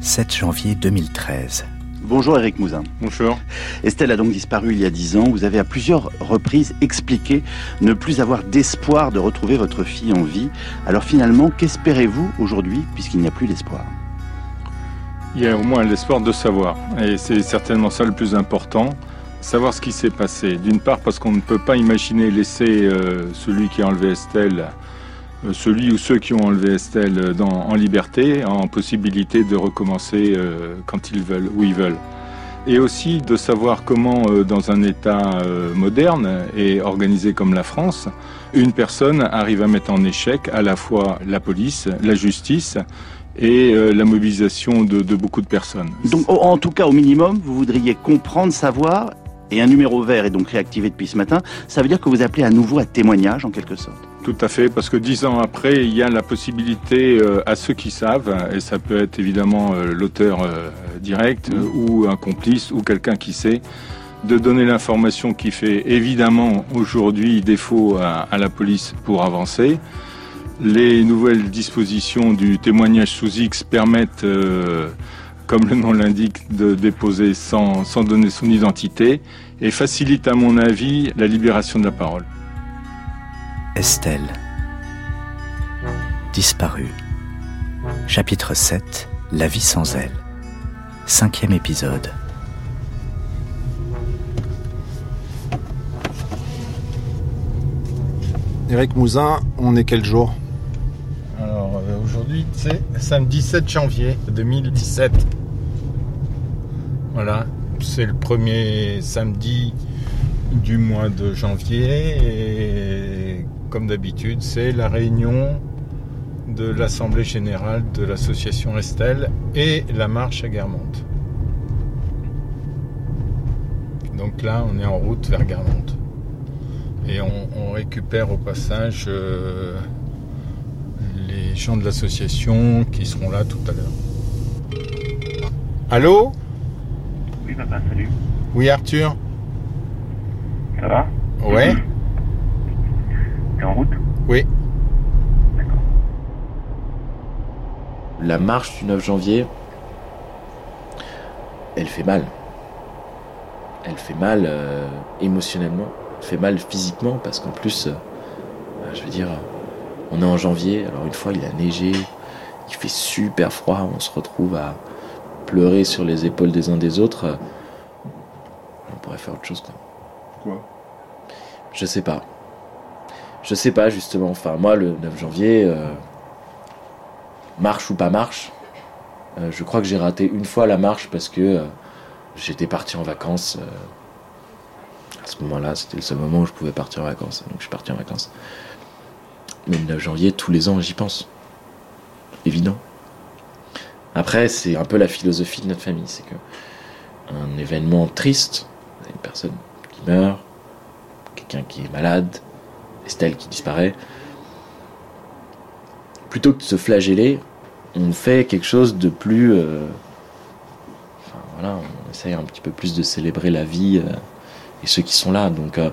7 janvier 2013. Bonjour Eric Mouzin. Bonjour. Estelle a donc disparu il y a dix ans. Vous avez à plusieurs reprises expliqué ne plus avoir d'espoir de retrouver votre fille en vie. Alors finalement, qu'espérez-vous aujourd'hui puisqu'il n'y a plus d'espoir? Il y a au moins l'espoir de savoir. Et c'est certainement ça le plus important. Savoir ce qui s'est passé. D'une part parce qu'on ne peut pas imaginer laisser euh, celui qui a enlevé Estelle euh, celui ou ceux qui ont enlevé Estelle dans, en liberté, en possibilité de recommencer euh, quand ils veulent, où ils veulent. Et aussi de savoir comment, euh, dans un État moderne et organisé comme la France, une personne arrive à mettre en échec à la fois la police, la justice et la mobilisation de, de beaucoup de personnes. Donc, en tout cas, au minimum, vous voudriez comprendre, savoir, et un numéro vert est donc réactivé depuis ce matin, ça veut dire que vous appelez à nouveau à témoignage en quelque sorte tout à fait, parce que dix ans après, il y a la possibilité euh, à ceux qui savent, et ça peut être évidemment euh, l'auteur euh, direct mmh. ou un complice ou quelqu'un qui sait, de donner l'information qui fait évidemment aujourd'hui défaut à, à, la police pour avancer. Les nouvelles dispositions du témoignage sous X permettent, comme le nom l'indique, de déposer sans, sans donner son identité et facilitent à mon avis la libération de la parole. Estelle. Disparue. Chapitre 7. La vie sans elle. Cinquième épisode. Eric Mouzin, on est quel jour? Alors euh, aujourd'hui c'est samedi 7 janvier 2017. Voilà, c'est le premier samedi du mois de janvier et comme d'habitude, c'est la réunion de l'Assemblée Générale de l'Association Estelle et la marche à Guermantes. Donc là, on est en route vers Guermantes. Et on, récupère au passage euh, les gens de l'association qui seront là tout à l'heure. Allô? Papa, salut. Oui, Arthur Ça va? Ouais. T'es en route? Oui. D'accord. La marche du 9 janvier, elle fait mal. Elle fait mal euh, émotionnellement, elle fait mal physiquement parce qu'en plus, euh, bah, je veux dire, on est en janvier, alors une fois il a neigé, il fait super froid, on se retrouve à pleurer sur les épaules des uns des autres. On pourrait faire autre chose quoi. Quoi? Je sais pas. Je sais pas justement. Enfin, moi, le 9 janvier, euh, marche ou pas marche, euh, je crois que j'ai raté une fois la marche parce que euh, j'étais parti en vacances. à ce moment-là, c'était le seul moment où je pouvais partir en vacances. Donc je suis parti en vacances. Mais le 9 janvier, tous les ans, j'y pense. Évident. Après, c'est un peu la philosophie de notre famille, c'est que un événement triste, une personne qui meurt, quelqu'un qui est malade, Estelle qui disparaît. Plutôt que de se flageller, on fait quelque chose de plus. Euh, enfin, voilà, on essaye un petit peu plus de célébrer la vie euh, et ceux qui sont là. Donc, euh,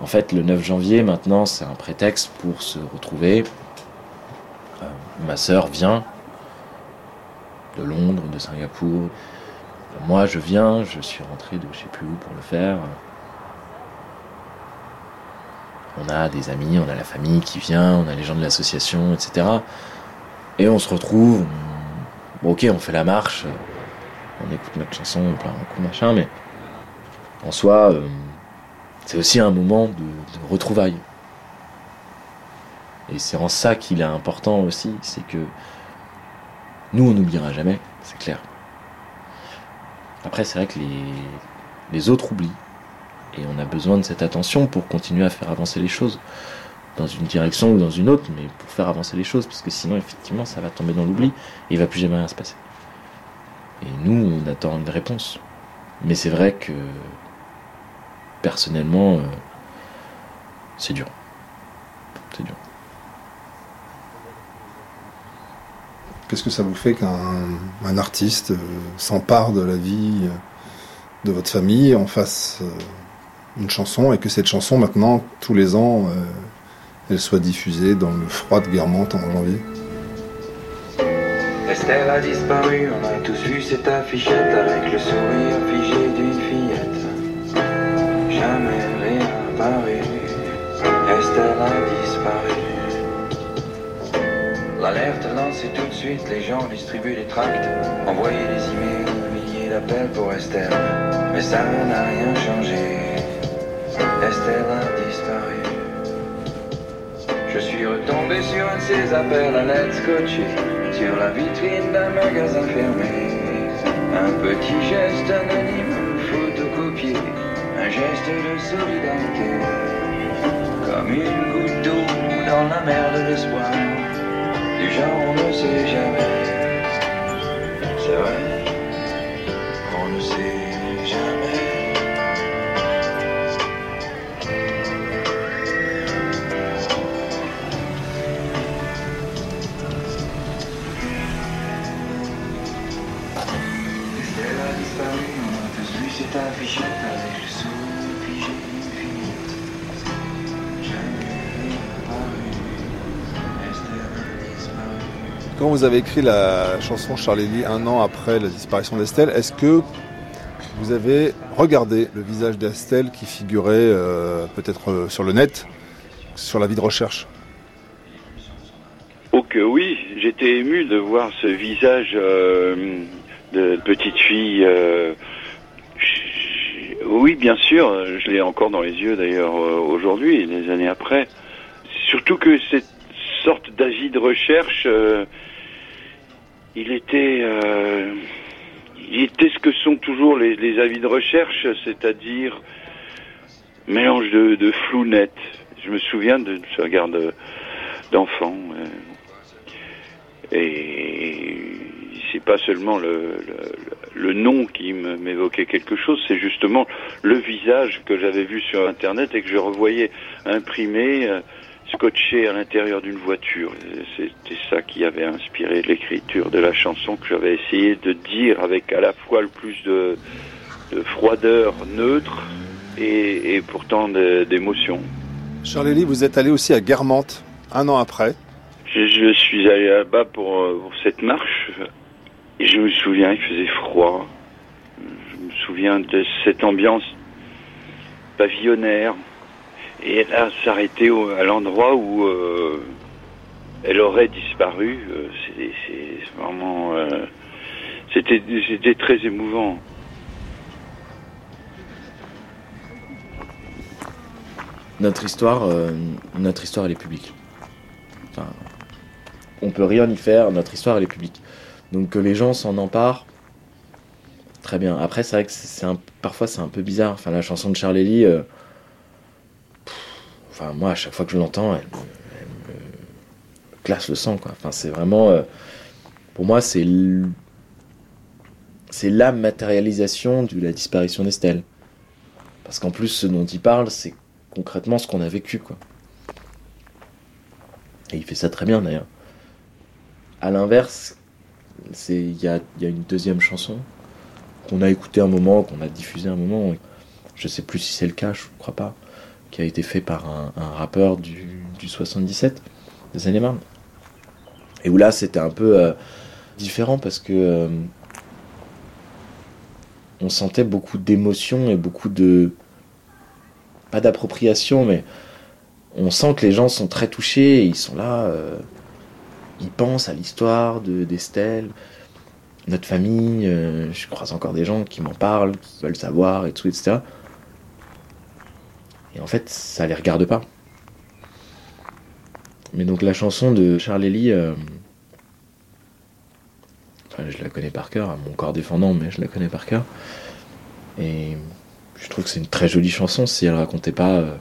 en fait, le 9 janvier, maintenant, c'est un prétexte pour se retrouver. ma sœur vient de Londres, de Singapour. Moi, je viens, je suis rentré de je sais plus où pour le faire. On a des amis, on a la famille qui vient, on a les gens de l'association, etc. Et on se retrouve, ok, on fait la marche, on écoute notre chanson, on plein un coup machin, mais en soi, euh, c'est aussi un moment de, de retrouvailles. Et c'est en ça qu'il est important aussi, c'est que nous, on n'oubliera jamais, c'est clair. Après, c'est vrai que les, autres oublient. Et on a besoin de cette attention pour continuer à faire avancer les choses. Dans une direction ou dans une autre, mais pour faire avancer les choses, parce que sinon, effectivement, ça va tomber dans l'oubli et il va plus jamais rien se passer. Et nous, on attend une réponse. Mais c'est vrai que, personnellement, euh, c'est dur. C'est dur. Qu'est-ce que ça vous fait qu'un artiste euh, s'empare de la vie euh, de votre famille, en fasse une chanson et que cette chanson maintenant, tous les ans, euh, elle soit diffusée dans le froid de Guermantes en janvier? Estelle a disparu, on a tous vu cette affichette avec le Lancée tout de suite, les gens distribuent des tracts, envoyer des emails, milliers d'appels pour Estelle. Mais ça n'a rien changé, Estelle a disparu. Je suis retombé sur un de ces appels à l'aide scotché sur la vitrine d'un magasin fermé. Un petit geste anonyme photocopié, un geste de solidarité. Comme une goutte d'eau dans la mer de l'espoir. Du genre on ne sait jamais. C'est vrai, on ne sait jamais. Estelle a disparu, on a tous vu cette affichette avec Quand vous avez écrit la chanson Charlélie un an après la disparition d'Estelle, est-ce que vous avez regardé le visage d'Estelle qui figurait euh, peut-être euh, sur le net, sur la vie de recherche? Oh que oui, j'étais ému de voir ce visage euh, de petite fille. oui, bien sûr, je l'ai encore dans les yeux d'ailleurs aujourd'hui, des années après. Surtout que cette sorte d'avis de recherche, il était, euh, il était ce que sont toujours les, avis de recherche, c'est-à-dire mélange de, flou net. Je me souviens de ce regard de- d'enfant. euh, et c'est pas seulement le, le, nom qui m'évoquait quelque chose, c'est justement le visage que j'avais vu sur Internet et que je revoyais imprimé, euh, scotché à l'intérieur d'une voiture. C'était ça qui avait inspiré l'écriture de la chanson que j'avais essayé de dire avec à la fois le plus de, de froideur neutre et, et pourtant d'émotion. Charlélie, vous êtes allé aussi à Guermantes un an après. Je, je suis allé là-bas pour, euh, pour cette marche et je me souviens, il faisait froid. Je me souviens de cette ambiance pavillonnaire. Et s'arrêté au- à l'endroit où euh, elle aurait disparu. Euh, C'est vraiment... euh, C'était très émouvant. Notre histoire, euh, notre histoire, elle est publique. Enfin, on peut rien y faire. Notre histoire, elle est publique. Donc que les gens s'en emparent, très bien. Après, c'est vrai que parfois c'est un peu bizarre. Enfin, la chanson de euh, pff, moi, à chaque fois que je l'entends, elle, me- glace le sang. Enfin, c'est vraiment, euh, pour moi, c'est c'est la matérialisation de la disparition d'Estelle. Parce qu'en plus, ce dont il parle, c'est concrètement ce qu'on a vécu. Et il fait ça très bien, d'ailleurs. À l'inverse, il y a, une deuxième chanson qu'on a écoutée un moment, qu'on a diffusée un moment. Je sais plus si c'est le cas, je crois pas. Qui a été fait par un, rappeur du, du 77, des Seine-et-Marne. Et où là, c'était un peu euh, différent parce que euh, on sentait beaucoup d'émotions et beaucoup de pas d'appropriation, mais on sent que les gens sont très touchés, et ils sont là, euh, ils pensent à l'histoire de d'Estelle, notre famille, je croise encore des gens qui m'en parlent, qui veulent savoir, et tout, etc. Et en fait, ça les regarde pas. Mais donc la chanson de Charlélie, euh, enfin, je la connais par cœur, à mon corps défendant, mais je la connais par cœur. Et je trouve que c'est une très jolie chanson si elle racontait pas euh,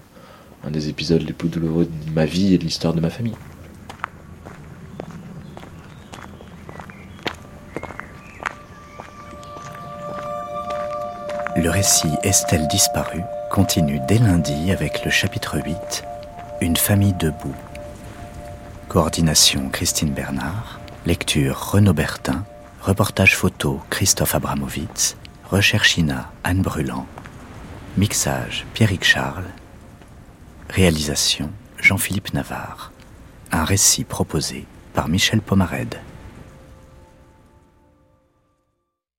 un des épisodes les plus douloureux de ma vie et de l'histoire de ma famille. Le récit Estelle disparue continue dès lundi avec le chapitre 8, Une famille debout. Coordination Christine Bernard, lecture Renaud Bertin, reportage photo Christophe Abramovitz, recherche INA Anne Brûlant, mixage Pierrick Charles, réalisation Jean-Philippe Navarre. Un récit proposé par Michel Pomarède.